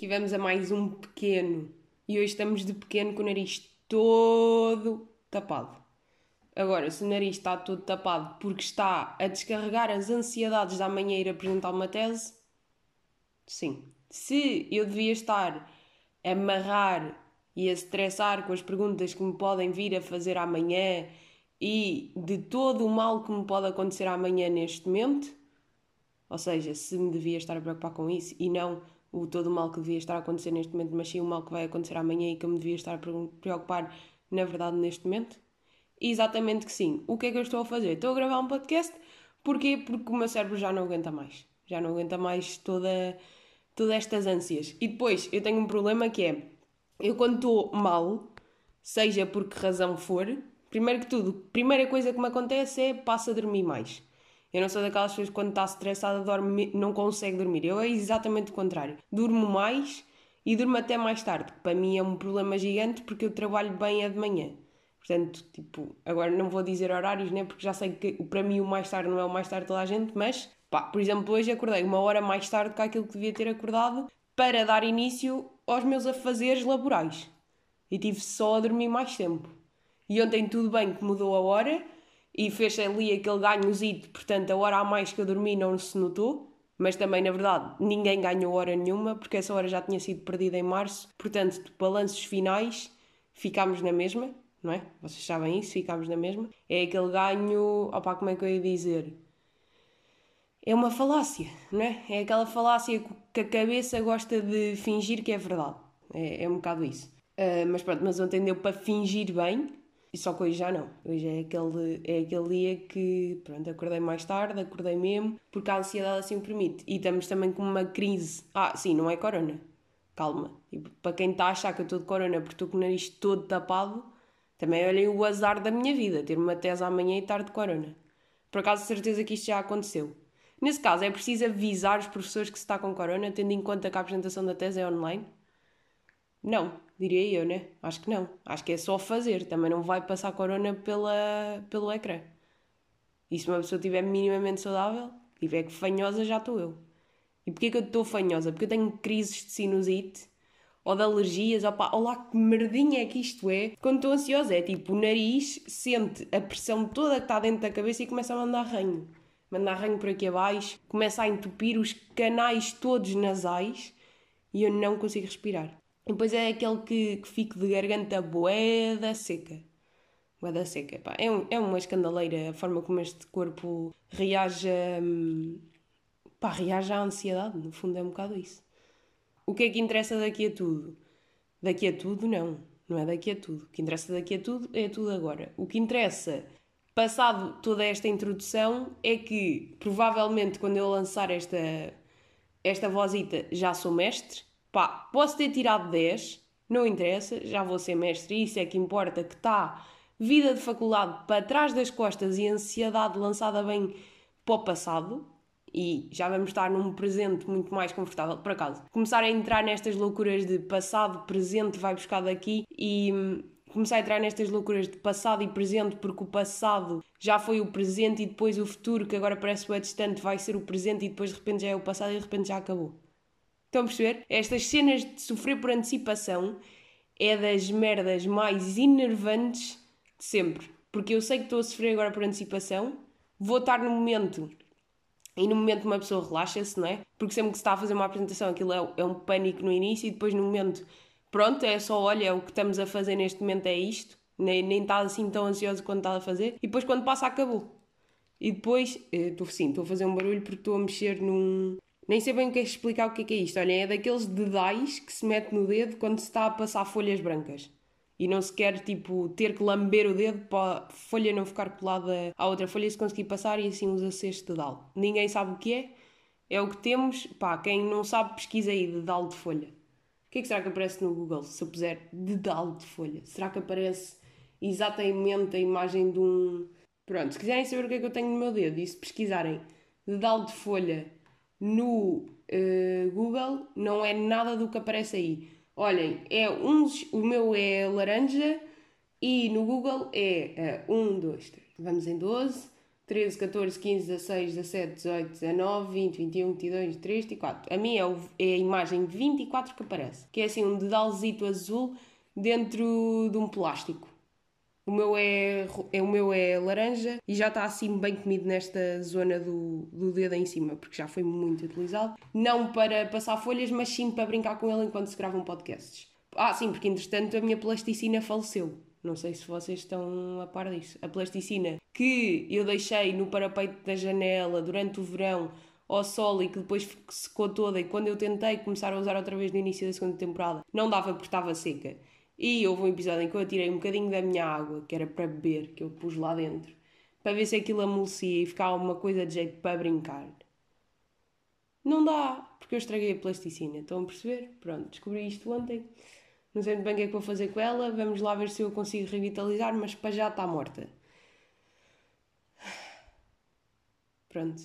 Tivemos a mais um pequeno e hoje estamos de pequeno com o nariz todo tapado. Agora, se o nariz está todo tapado porque está a descarregar as ansiedades da manhã ir apresentar uma tese, sim. Se eu devia estar a amarrar e a estressar com as perguntas que me podem vir a fazer amanhã e de todo o mal que me pode acontecer amanhã neste momento, ou seja, se me devia estar a preocupar com isso e não o todo o mal que devia estar a acontecer neste momento, mas sim o mal que vai acontecer amanhã e que eu me devia estar a preocupar, na verdade, neste momento? Exatamente que sim. O que é que eu estou a fazer? Estou a gravar um podcast. Porquê? Porque o meu cérebro já não aguenta mais. Já não aguenta mais toda, todas estas ânsias. E depois, eu tenho um problema que é, eu quando estou mal, seja por que razão for, primeiro que tudo, primeira coisa que me acontece é passo a dormir mais. Eu não sou daquelas pessoas que quando está estressada dorme, não consegue dormir. Eu é exatamente o contrário. Durmo mais e durmo até mais tarde. Para mim é um problema gigante porque eu trabalho bem a de manhã. Portanto, tipo, agora não vou dizer horários, né? Porque já sei que para mim o mais tarde não é o mais tarde de toda a gente, mas, pá, por exemplo, hoje acordei uma hora mais tarde que aquilo que devia ter acordado para dar início aos meus afazeres laborais. E tive só a dormir mais tempo. E ontem tudo bem que mudou a hora, e fez ali aquele ganhozito, portanto a hora a mais que eu dormi não se notou, mas também na verdade ninguém ganhou hora nenhuma, porque essa hora já tinha sido perdida em março, portanto, balanços finais, ficámos na mesma, não é? Vocês sabem isso, ficámos na mesma. É aquele ganho, opá, como é que eu ia dizer? É uma falácia, não é? É aquela falácia que a cabeça gosta de fingir que é verdade. É, é um bocado isso. Uh, mas pronto, mas ontem deu para fingir bem, e só que hoje já não. Hoje é aquele, é aquele dia que, pronto, acordei mais tarde, acordei mesmo, porque a ansiedade assim o permite. E estamos também com uma crise. Ah, sim, não é corona. Calma. E para quem está a achar que eu estou de corona porque estou com o nariz todo tapado, também olhem o azar da minha vida, ter uma tese amanhã e tarde de corona. Por acaso, certeza que isto já aconteceu. Nesse caso, é preciso avisar os professores que se está com corona, tendo em conta que a apresentação da tese é online? Não, diria eu, né? Acho que não. Acho que é só fazer. Também não vai passar corona pela, pelo ecrã. E se uma pessoa estiver minimamente saudável, tiver que fanhosa, já estou eu. E porquê que eu estou fanhosa? Porque eu tenho crises de sinusite ou de alergias. Opa, olá, que merdinha é que isto é. Quando estou ansiosa, é tipo, o nariz sente a pressão toda que está dentro da cabeça e começa a mandar ranho. Mandar ranho por aqui abaixo, começa a entupir os canais todos nasais e eu não consigo respirar. E depois é aquele que, que de garganta boeda seca. Boeda seca. Pá, é, um, é uma escandaleira a forma como este corpo reage a, hum, pá, reage à ansiedade. No fundo é um bocado isso. O que é que interessa daqui a tudo? Daqui a tudo, não. Não é daqui a tudo. O que interessa daqui a tudo é tudo agora. O que interessa, passado toda esta introdução, é que provavelmente quando eu lançar esta, esta vozita já sou mestre Pá, posso ter tirado 10, não interessa, já vou ser mestre, isso é que importa, que está vida de faculdade para trás das costas e ansiedade lançada bem para o passado, e já vamos estar num presente muito mais confortável, por acaso. Começar a entrar nestas loucuras de passado, presente, vai buscar daqui e hum, começar a entrar nestas loucuras de passado e presente, porque o passado já foi o presente e depois o futuro, que agora parece bem distante, vai ser o presente e depois de repente já é o passado e de repente já acabou. Estão a perceber? Estas cenas de sofrer por antecipação é das merdas mais enervantes de sempre. Porque eu sei que estou a sofrer agora por antecipação, vou estar no momento e no momento uma pessoa relaxa-se, não é? Porque sempre que se está a fazer uma apresentação aquilo é, é um pânico no início e depois no momento, pronto, é só olha, o que estamos a fazer neste momento é isto, nem, nem está assim tão ansioso quando está a fazer, e depois quando passa acabou. E depois, estou sim, estou a fazer um barulho porque estou a mexer num, nem sei bem o que é explicar o que é, que é isto. Olha, é daqueles dedais que se mete no dedo quando se está a passar folhas brancas. E não se quer, tipo, ter que lamber o dedo para a folha não ficar colada à outra folha se conseguir passar e assim usa-se este dedal. Ninguém sabe o que é, é o que temos. Pá, quem não sabe, pesquisa aí dedal de folha. O que é que será que aparece no Google se eu puser dedal de folha? Será que aparece exatamente a imagem de um. Pronto, se quiserem saber o que é que eu tenho no meu dedo e se pesquisarem dedal de folha no uh, Google não é nada do que aparece aí. Olhem, é uns, o meu é laranja e no Google é 1, 2, 3. Vamos em 12, 13, 14, 15, 16, 17, 18, 19, 20, 21, 22, 23, 24. A minha é, o, é a imagem 24 que aparece, que é assim um dedalzito azul dentro de um plástico. O meu é, é, o meu é laranja e já está assim bem comido nesta zona do, do dedo em cima, porque já foi muito utilizado. Não para passar folhas, mas sim para brincar com ele enquanto se gravam podcasts. Ah, sim, porque entretanto a minha plasticina faleceu. Não sei se vocês estão a par disso. A plasticina que eu deixei no parapeito da janela durante o verão ao sol e que depois secou toda e quando eu tentei começar a usar outra vez no início da segunda temporada não dava porque estava seca. E houve um episódio em que eu atirei um bocadinho da minha água, que era para beber, que eu pus lá dentro, para ver se aquilo amolecia e ficava uma coisa de jeito para brincar. Não dá, porque eu estraguei a plasticina. Estão a perceber? Pronto, descobri isto ontem. Não sei muito bem o que é que vou fazer com ela. Vamos lá ver se eu consigo revitalizar, mas para já está morta. Pronto.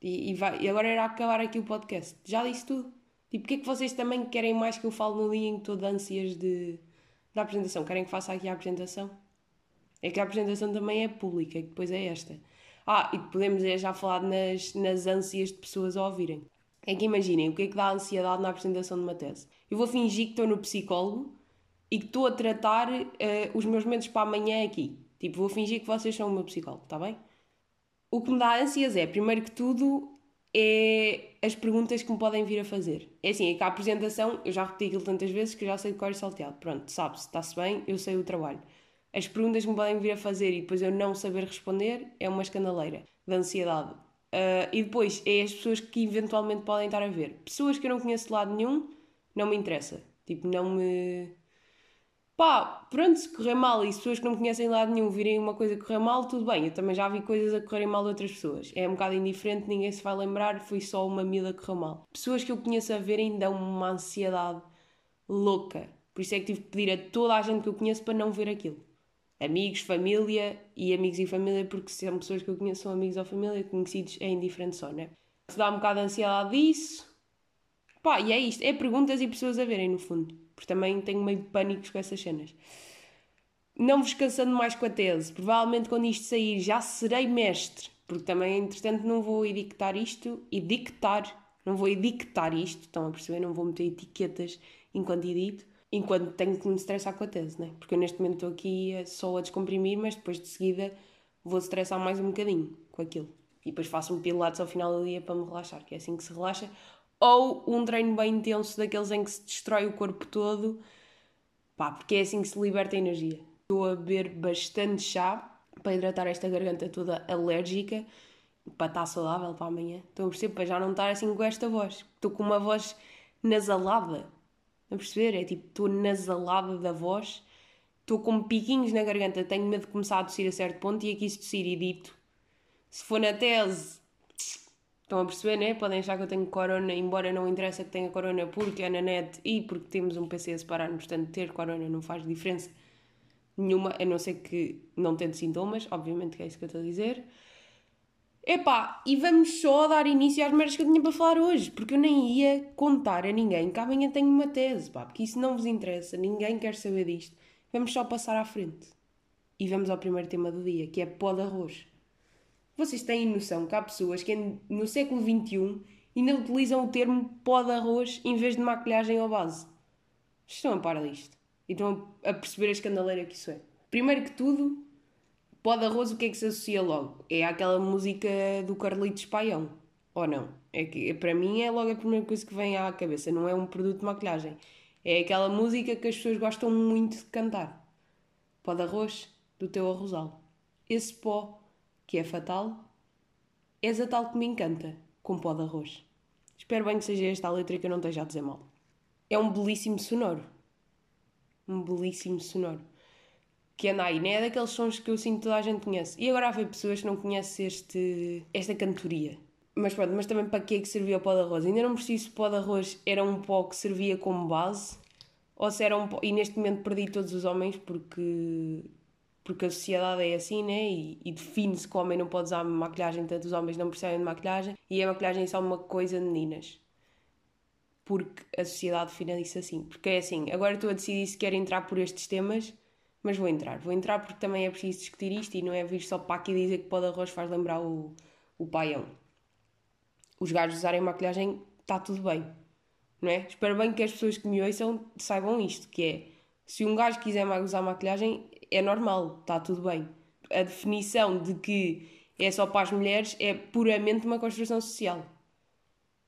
E, e, vai, e agora era acabar aqui o podcast. Já disse tudo. Tipo, o que é que vocês também querem mais que eu fale no dia em que estou de ânsias de da apresentação. Querem que faça aqui a apresentação? É que a apresentação também é pública, que depois é esta. Ah, e podemos é já falar nas, nas ânsias de pessoas a ouvirem. É que imaginem, o que é que dá ansiedade na apresentação de uma tese? Eu vou fingir que estou no psicólogo e que estou a tratar uh, os meus medos para amanhã aqui. Tipo, vou fingir que vocês são o meu psicólogo, está bem? O que me dá ânsias é, primeiro que tudo, é as perguntas que me podem vir a fazer. É assim, é que a apresentação, eu já repeti aquilo tantas vezes que já sei de cor e salteado. Pronto, sabe-se, está-se bem, eu sei o trabalho. As perguntas que me podem vir a fazer e depois eu não saber responder é uma escandaleira de ansiedade. Uh, e depois é as pessoas que eventualmente podem estar a ver. Pessoas que eu não conheço de lado nenhum, não me interessa. Tipo, não me Pá, pronto, se correr mal e se pessoas que não me conhecem de lado nenhum virem uma coisa correr mal, tudo bem. Eu também já vi coisas a correrem mal de outras pessoas. É um bocado indiferente, ninguém se vai lembrar, foi só uma miúda que correu mal. Pessoas que eu conheço a verem dão uma ansiedade louca. Por isso é que tive que pedir a toda a gente que eu conheço para não ver aquilo. Amigos, família e amigos e família, porque são pessoas que eu conheço, são amigos ou família, conhecidos é indiferente só, né? Se dá um bocado de ansiedade disso. Pá, e é isto. É perguntas e pessoas a verem, no fundo porque também tenho meio de com essas cenas. Não vos cansando mais com a tese, provavelmente quando isto sair já serei mestre, porque também, entretanto, não vou edictar isto, edictar, não vou edictar isto, estão a perceber? Não vou meter etiquetas enquanto edito, enquanto tenho que me estressar com a tese, né? Porque eu neste momento estou aqui só a descomprimir, mas depois de seguida vou estressar mais um bocadinho com aquilo. E depois faço um pilates ao final do dia para me relaxar, que é assim que se relaxa ou um treino bem intenso daqueles em que se destrói o corpo todo, pá, porque é assim que se liberta a energia. Estou a beber bastante chá para hidratar esta garganta toda alérgica, para estar saudável para amanhã. Estou a perceber, para já não estar assim com esta voz. Estou com uma voz nasalada. A perceber? É tipo, estou nasalada da voz, estou com piquinhos na garganta, tenho medo de começar a tossir a certo ponto e aqui se tossir e dito. Se for na tese, Estão a perceber, né? Podem achar que eu tenho corona, embora não interessa que tenha corona porque é na net e porque temos um PC a separar-nos, portanto, ter corona não faz diferença nenhuma, a não ser que não tente sintomas, obviamente que é isso que eu estou a dizer. Epá, e vamos só dar início às merdas que eu tinha para falar hoje, porque eu nem ia contar a ninguém que amanhã tenho uma tese, pá, porque isso não vos interessa, ninguém quer saber disto. Vamos só passar à frente. E vamos ao primeiro tema do dia, que é pó de arroz. Vocês têm noção que há pessoas que no século XXI ainda utilizam o termo pó de arroz em vez de maquilhagem ou base? Estão a par disto. E estão a perceber a escandaleira que isso é. Primeiro que tudo, pó de arroz o que é que se associa logo? É aquela música do Carlitos Paião. Ou não? É que para mim é logo a primeira coisa que vem à cabeça. Não é um produto de maquilhagem. É aquela música que as pessoas gostam muito de cantar. Pó de arroz do teu arrozal. Esse pó que é fatal, és a tal que me encanta, com pó de arroz. Espero bem que seja esta a letra que eu não esteja a dizer mal. É um belíssimo sonoro. Um belíssimo sonoro. Que anda aí, não é daqueles sons que eu sinto que toda a gente conhece. E agora há pessoas que não conhecem este, esta cantoria. Mas pronto, mas também para que é que servia o pó de arroz? Ainda não preciso se o pó de arroz era um pó que servia como base ou se era um pó... E neste momento perdi todos os homens porque porque a sociedade é assim, né? E, e define-se que o homem não pode usar maquilhagem, tanto os homens não precisam de maquilhagem, e a maquilhagem é só uma coisa de meninas. Porque a sociedade define isso assim. Porque é assim, agora estou a decidir se quero entrar por estes temas, mas vou entrar. Vou entrar porque também é preciso discutir isto e não é vir só para aqui dizer que pó de arroz faz lembrar o, o paião. Os gajos usarem maquilhagem, está tudo bem. Não é? Espero bem que as pessoas que me ouçam saibam isto, que é, se um gajo quiser usar maquilhagem, é normal, está tudo bem. A definição de que é só para as mulheres é puramente uma construção social.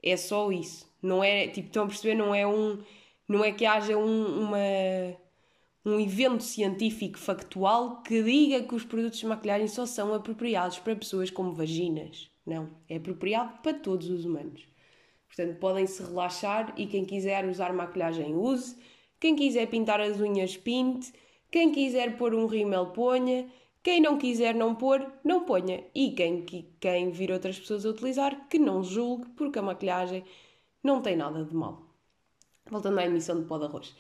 É só isso. Não é, tipo, estão a perceber, não é um, não é que haja um, uma um evento científico factual que diga que os produtos de maquilhagem só são apropriados para pessoas com vaginas. Não, é apropriado para todos os humanos. Portanto, podem se relaxar e quem quiser usar maquilhagem use, quem quiser pintar as unhas pinte, quem quiser pôr um rímel ponha, quem não quiser não pôr, não ponha. E quem, quem vir outras pessoas a utilizar, que não julgue, porque a maquilhagem não tem nada de mal. Voltando à emissão de pó de arroz.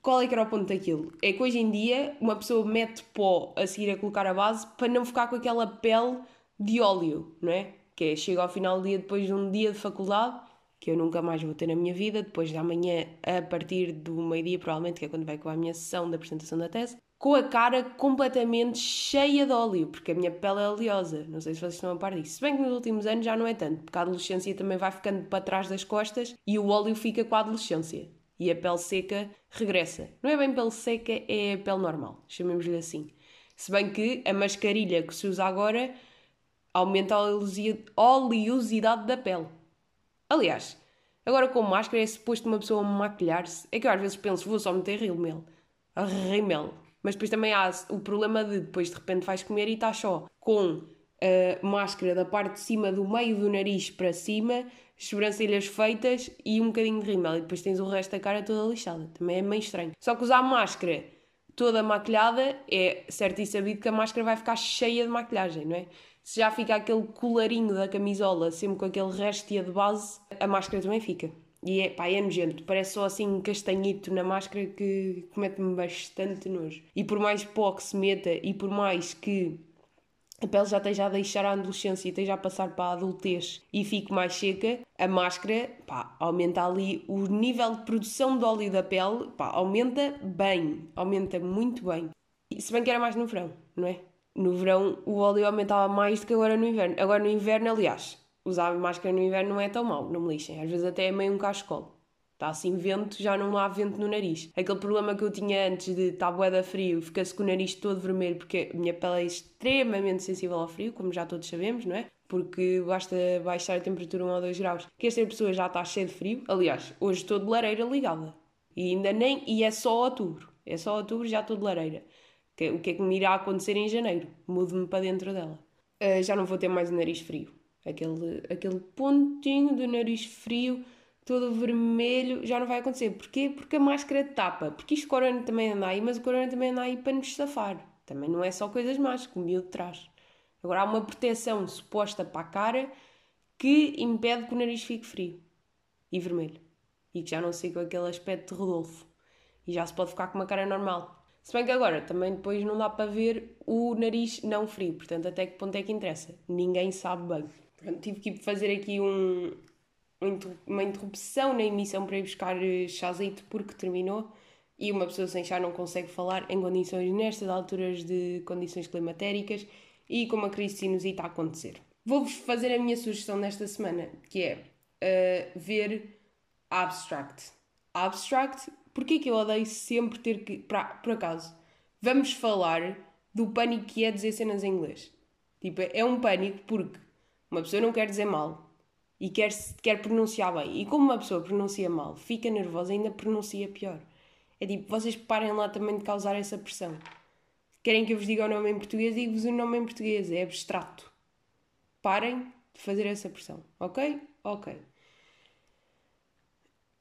Qual é que era o ponto daquilo? É que hoje em dia uma pessoa mete pó a seguir a colocar a base para não ficar com aquela pele de óleo, não é? Que é, chega ao final do dia depois de um dia de faculdade, que eu nunca mais vou ter na minha vida, depois de amanhã, a partir do meio-dia, provavelmente, que é quando vai com a minha sessão da apresentação da tese, com a cara completamente cheia de óleo, porque a minha pele é oleosa. Não sei se vocês estão a par disso. Se bem que nos últimos anos já não é tanto, porque a adolescência também vai ficando para trás das costas e o óleo fica com a adolescência e a pele seca regressa. Não é bem pele seca, é pele normal, chamemos-lhe assim. Se bem que a mascarilha que se usa agora aumenta a oleosidade da pele. Aliás, agora com máscara é suposto uma pessoa maquilhar-se. É que eu às vezes penso, vou só meter rímel. Rímel. Mas depois também há o problema de depois de repente vais comer e estás só com a máscara da parte de cima do meio do nariz para cima sobrancelhas feitas e um bocadinho de rímel. E depois tens o resto da cara toda lixada. Também é meio estranho. Só que usar máscara toda maquilhada é certo e sabido que a máscara vai ficar cheia de maquilhagem, não é? Se já fica aquele colarinho da camisola sempre com aquele resto de base, a máscara também fica. E é, pá, é nojento. Parece só assim um castanhito na máscara que mete-me bastante nojo. E por mais pó que se meta e por mais que a pele já esteja a deixar a adolescência e esteja a passar para a adultez e fique mais seca, a máscara pá, aumenta ali o nível de produção de óleo da pele, pá, aumenta bem, aumenta muito bem. Se bem que era mais no verão, não é? No verão o óleo aumentava mais do que agora no inverno. Agora no inverno, aliás, usar máscara no inverno não é tão mau, não me lixem. Às vezes até é meio um cascolo. Está assim vento, já não há vento no nariz. Aquele problema que eu tinha antes de estar bué da frio, fica-se com o nariz todo vermelho, porque a minha pele é extremamente sensível ao frio, como já todos sabemos, não é? Porque basta baixar a temperatura 1 ou 2 graus, que esta pessoa já está cheia de frio. Aliás, hoje estou de lareira ligada. E ainda nem. E é só outubro. É só outubro, já estou de lareira. O que é que me irá acontecer em janeiro? Mudo-me para dentro dela. Uh, já não vou ter mais o nariz frio. Aquele, aquele pontinho do nariz frio todo vermelho, já não vai acontecer. Porquê? Porque a máscara tapa. Porque isto corona também anda aí, mas o corona também anda aí para nos safar. Também não é só coisas más que o miúdo traz. Agora há uma proteção suposta para a cara que impede que o nariz fique frio e vermelho. E que já não com aquele aspecto de Rodolfo. E já se pode ficar com uma cara normal. Se bem que agora também depois não dá para ver o nariz não frio. Portanto, até que ponto é que interessa? Ninguém sabe bem. Tive que fazer aqui um, uma interrupção na emissão para ir buscar eh, chazito porque terminou e uma pessoa sem chá não consegue falar em condições nestas alturas de condições climatéricas e com uma crise sinusita a acontecer. Vou-vos fazer a minha sugestão desta semana, que é uh, ver Abstract. Abstract, porque que eu odeio sempre ter que... Pra, por acaso, vamos falar do pânico que é dizer cenas em inglês. Tipo, é um pânico porque uma pessoa não quer dizer mal, e quer, quer pronunciar bem. E como uma pessoa pronuncia mal, fica nervosa, ainda pronuncia pior. É tipo, vocês parem lá também de causar essa pressão. Querem que eu vos diga o nome em português? Digo-vos o nome em português, é abstrato. Parem de fazer essa pressão, ok? Ok.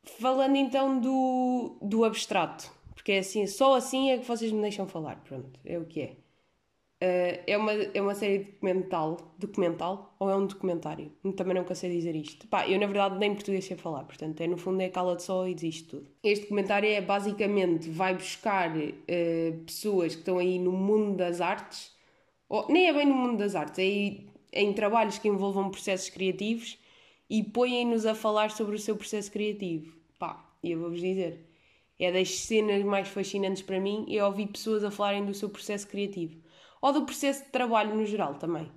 Falando então do, do abstrato, porque é assim, só assim é que vocês me deixam falar, pronto, é o que é. Uh, é, uma, é uma série documental, documental ou é um documentário? Também nunca sei dizer isto. Pá, eu na verdade nem português sei falar, portanto é no fundo é cala de só e desiste tudo. Este documentário é basicamente vai buscar uh, pessoas que estão aí no mundo das artes, ou nem é bem no mundo das artes, é aí, em trabalhos que envolvam processos criativos e põem-nos a falar sobre o seu processo criativo. Pá, e eu vou-vos dizer, É das cenas mais fascinantes para mim é ouvir pessoas a falarem do seu processo criativo. Ou do processo de trabalho no geral também.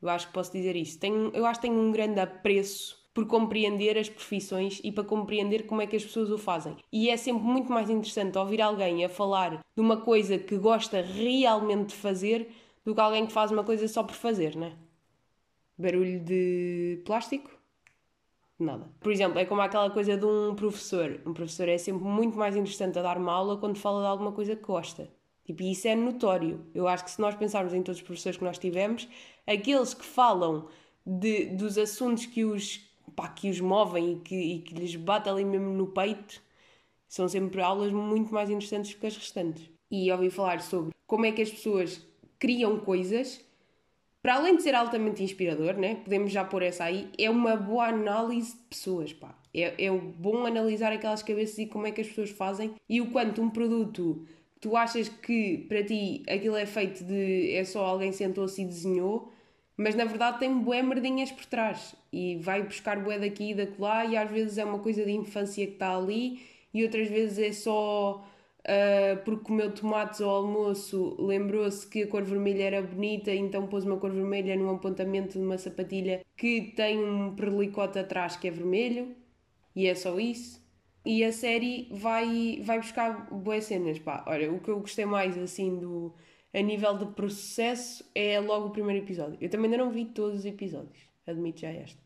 Eu acho que posso dizer isso. Tenho, eu acho que tenho um grande apreço por compreender as profissões e para compreender como é que as pessoas o fazem. E é sempre muito mais interessante ouvir alguém a falar de uma coisa que gosta realmente de fazer do que alguém que faz uma coisa só por fazer, né? Barulho de plástico? Nada. Por exemplo, é como aquela coisa de um professor. Um professor é sempre muito mais interessante a dar uma aula quando fala de alguma coisa que gosta. Tipo, e isso é notório. Eu acho que se nós pensarmos em todos os professores que nós tivemos, aqueles que falam de, dos assuntos que os, pá, que os movem e que, e que lhes bate ali mesmo no peito, são sempre aulas muito mais interessantes que as restantes. E ouvi falar sobre como é que as pessoas criam coisas, para além de ser altamente inspirador, né? podemos já pôr essa aí, é uma boa análise de pessoas, pá. É, é bom analisar aquelas cabeças e como é que as pessoas fazem e o quanto um produto tu achas que para ti aquilo é feito de é só alguém sentou-se e desenhou, mas na verdade tem bué merdinhas por trás e vai buscar bué daqui e daquela e às vezes é uma coisa de infância que está ali e outras vezes é só uh, porque comeu tomates ao almoço, lembrou-se que a cor vermelha era bonita, então pôs uma cor vermelha num apontamento de uma sapatilha que tem um perlicote atrás que é vermelho, e é só isso. E a série vai, vai buscar boas cenas, pá. Olha, o que eu gostei mais, assim, do... A nível de processo é logo o primeiro episódio. Eu também ainda não vi todos os episódios, admito já esta.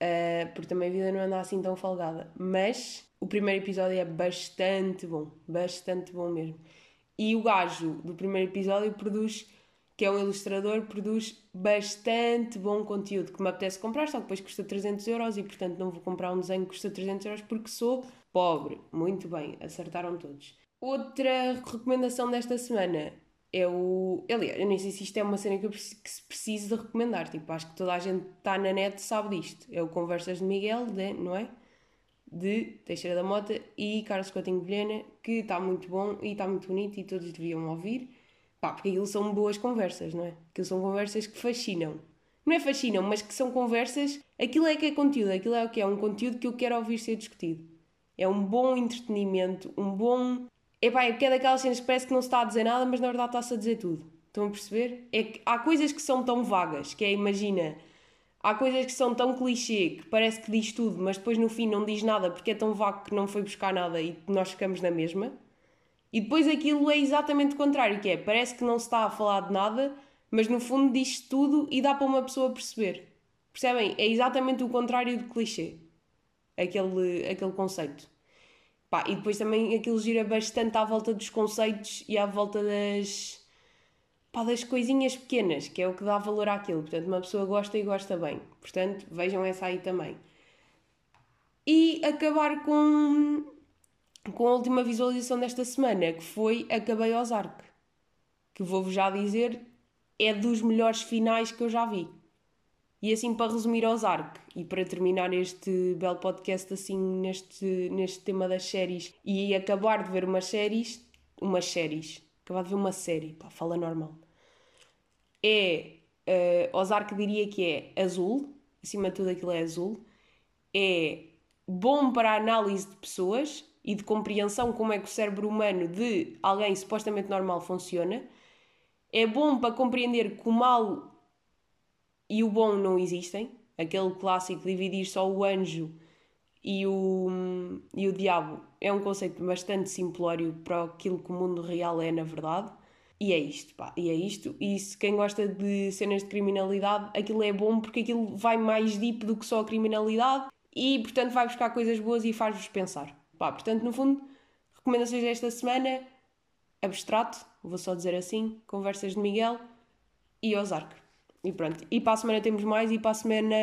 Uh, porque também a vida não anda assim tão folgada. Mas o primeiro episódio é bastante bom, bastante bom mesmo. E o gajo do primeiro episódio produz, que é um ilustrador, produz bastante bom conteúdo que me apetece comprar, só que depois custa 300 euros e portanto não vou comprar um desenho que custa 300 euros porque sou pobre. Muito bem, acertaram todos. Outra recomendação desta semana é o. Aliás, eu nem sei se isto é uma cena que, eu que se precise de recomendar. Tipo, acho que toda a gente está na net sabe disto. É o Conversas de Miguel, de, não é? De Teixeira da Mota e Carlos Coutinho Vilhena, que está muito bom e está muito bonito e todos deviam ouvir. Pá, porque aquilo são boas conversas, não é? Aquilo são conversas que fascinam. Não é fascinam, mas que são conversas. Aquilo é que é conteúdo, aquilo é o que é um conteúdo que eu quero ouvir ser discutido. É um bom entretenimento, um bom Epá, é porque é daquelas cenas que parece que não se está a dizer nada, mas na verdade está-se a dizer tudo. Estão a perceber? É que há coisas que são tão vagas, que é, imagina, há coisas que são tão clichê que parece que diz tudo, mas depois no fim não diz nada porque é tão vago que não foi buscar nada e nós ficamos na mesma. E depois aquilo é exatamente o contrário, que é, parece que não se está a falar de nada, mas no fundo diz tudo e dá para uma pessoa perceber. Percebem? É exatamente o contrário do clichê. Aquele, aquele conceito. Pá, e depois também aquilo gira bastante à volta dos conceitos e à volta das, pá, das coisinhas pequenas, que é o que dá valor àquilo. Portanto, uma pessoa gosta e gosta bem. Portanto, vejam essa aí também. E acabar com, com a última visualização desta semana, que foi Acabei Ozark. Que vou-vos já dizer, é dos melhores finais que eu já vi. E assim, para resumir Ozark e para terminar este belo podcast assim neste, neste tema das séries e acabar de ver umas séries, umas séries, acabar de ver uma série, pá, fala normal. É, uh, Ozark diria que é azul, acima de tudo aquilo é azul, é bom para a análise de pessoas e de compreensão como é que o cérebro humano de alguém supostamente normal funciona, é bom para compreender que o mal e o bom não existem. Aquele clássico dividir só o anjo e o, e o diabo é um conceito bastante simplório para aquilo que o mundo real é, na verdade. E é isto, pá, e é isto. E se quem gosta de cenas de criminalidade, aquilo é bom porque aquilo vai mais deep do que só a criminalidade e, portanto, vai buscar coisas boas e faz-vos pensar. Pá, portanto, no fundo, recomendações desta semana: Abstrato, vou só dizer assim, Conversas de Miguel e Ozark. E pronto. E para a semana temos mais, e para a semana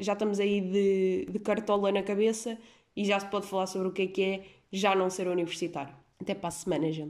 já estamos aí de, de cartola na cabeça e já se pode falar sobre o que é que é já não ser universitário. Até para a semana, gente.